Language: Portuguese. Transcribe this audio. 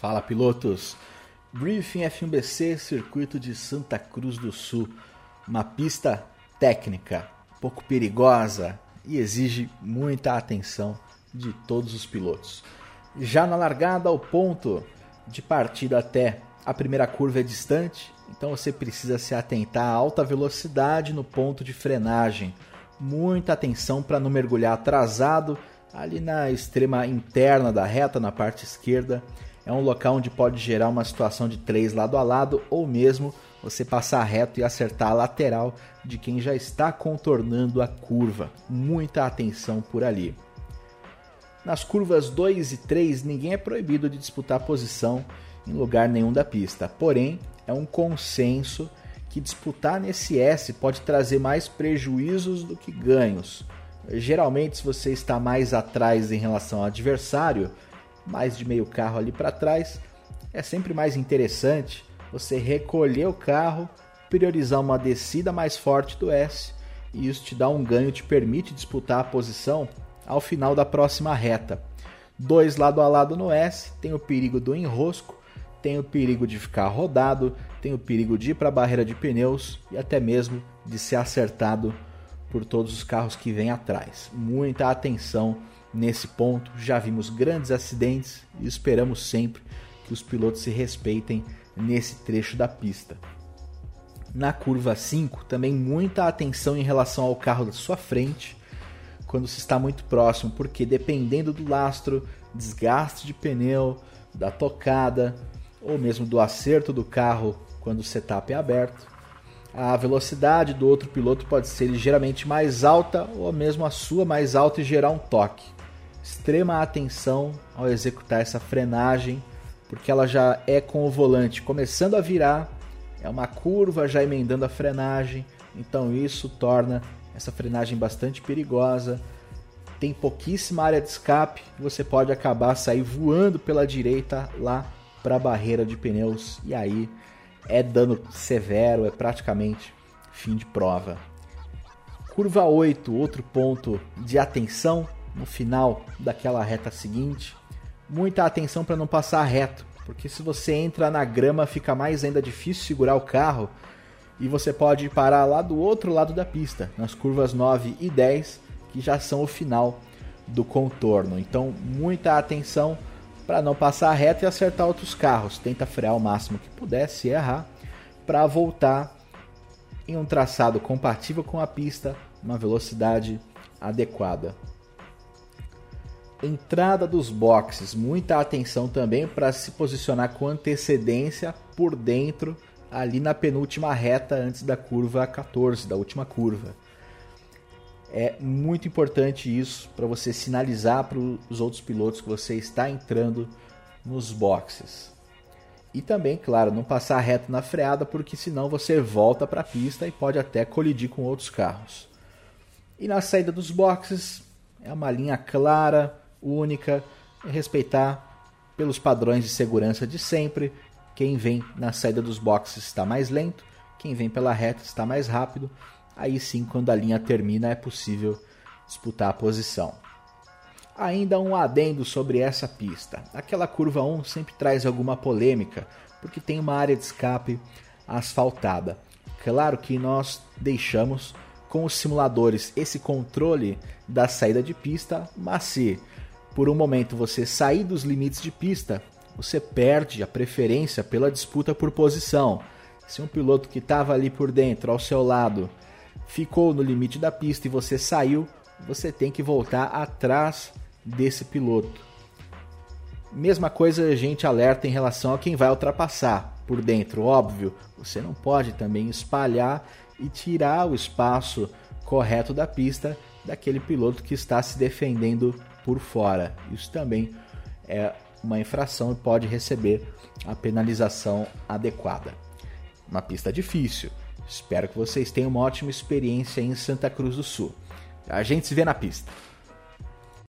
Fala pilotos! Briefing F1BC Circuito de Santa Cruz do Sul. Uma pista técnica, pouco perigosa e exige muita atenção de todos os pilotos. Já na largada, o ponto de partida até a primeira curva é distante, então você precisa se atentar à alta velocidade no ponto de frenagem. Muita atenção para não mergulhar atrasado ali na extrema interna da reta, na parte esquerda. É um local onde pode gerar uma situação de três lado a lado ou mesmo você passar reto e acertar a lateral de quem já está contornando a curva. Muita atenção por ali. Nas curvas 2 e 3, ninguém é proibido de disputar posição em lugar nenhum da pista. Porém, é um consenso que disputar nesse S pode trazer mais prejuízos do que ganhos. Geralmente, se você está mais atrás em relação ao adversário, mais de meio carro ali para trás, é sempre mais interessante você recolher o carro, priorizar uma descida mais forte do S e isso te dá um ganho, te permite disputar a posição ao final da próxima reta. Dois lado a lado no S, tem o perigo do enrosco, tem o perigo de ficar rodado, tem o perigo de ir para a barreira de pneus e até mesmo de ser acertado por todos os carros que vêm atrás. Muita atenção nesse ponto. Já vimos grandes acidentes e esperamos sempre que os pilotos se respeitem nesse trecho da pista. Na curva 5, também muita atenção em relação ao carro da sua frente quando se está muito próximo, porque dependendo do lastro, desgaste de pneu, da tocada ou mesmo do acerto do carro quando o setup é aberto, a velocidade do outro piloto pode ser ligeiramente mais alta ou mesmo a sua mais alta e gerar um toque. Extrema atenção ao executar essa frenagem, porque ela já é com o volante começando a virar, é uma curva já emendando a frenagem, então isso torna essa frenagem bastante perigosa. Tem pouquíssima área de escape, você pode acabar sair voando pela direita lá para a barreira de pneus e aí é dano severo, é praticamente fim de prova. Curva 8, outro ponto de atenção no final daquela reta seguinte. Muita atenção para não passar reto, porque se você entra na grama fica mais ainda difícil segurar o carro e você pode parar lá do outro lado da pista, nas curvas 9 e 10, que já são o final do contorno. Então, muita atenção para não passar reto e acertar outros carros. Tenta frear o máximo que puder, se errar, para voltar em um traçado compatível com a pista, uma velocidade adequada. Entrada dos boxes, muita atenção também para se posicionar com antecedência por dentro, ali na penúltima reta antes da curva 14, da última curva. É muito importante isso para você sinalizar para os outros pilotos que você está entrando nos boxes. E também, claro, não passar reto na freada, porque senão você volta para a pista e pode até colidir com outros carros. E na saída dos boxes, é uma linha clara, única, respeitar pelos padrões de segurança de sempre. Quem vem na saída dos boxes está mais lento, quem vem pela reta está mais rápido aí sim, quando a linha termina, é possível disputar a posição. Ainda um adendo sobre essa pista. Aquela curva 1 sempre traz alguma polêmica, porque tem uma área de escape asfaltada. Claro que nós deixamos com os simuladores esse controle da saída de pista, mas se por um momento você sair dos limites de pista, você perde a preferência pela disputa por posição. Se um piloto que estava ali por dentro, ao seu lado, ficou no limite da pista e você saiu, você tem que voltar atrás desse piloto. Mesma coisa a gente alerta em relação a quem vai ultrapassar por dentro, óbvio. Você não pode também espalhar e tirar o espaço correto da pista daquele piloto que está se defendendo por fora. Isso também é uma infração e pode receber a penalização adequada. Uma pista difícil, Espero que vocês tenham uma ótima experiência em Santa Cruz do Sul. A gente se vê na pista.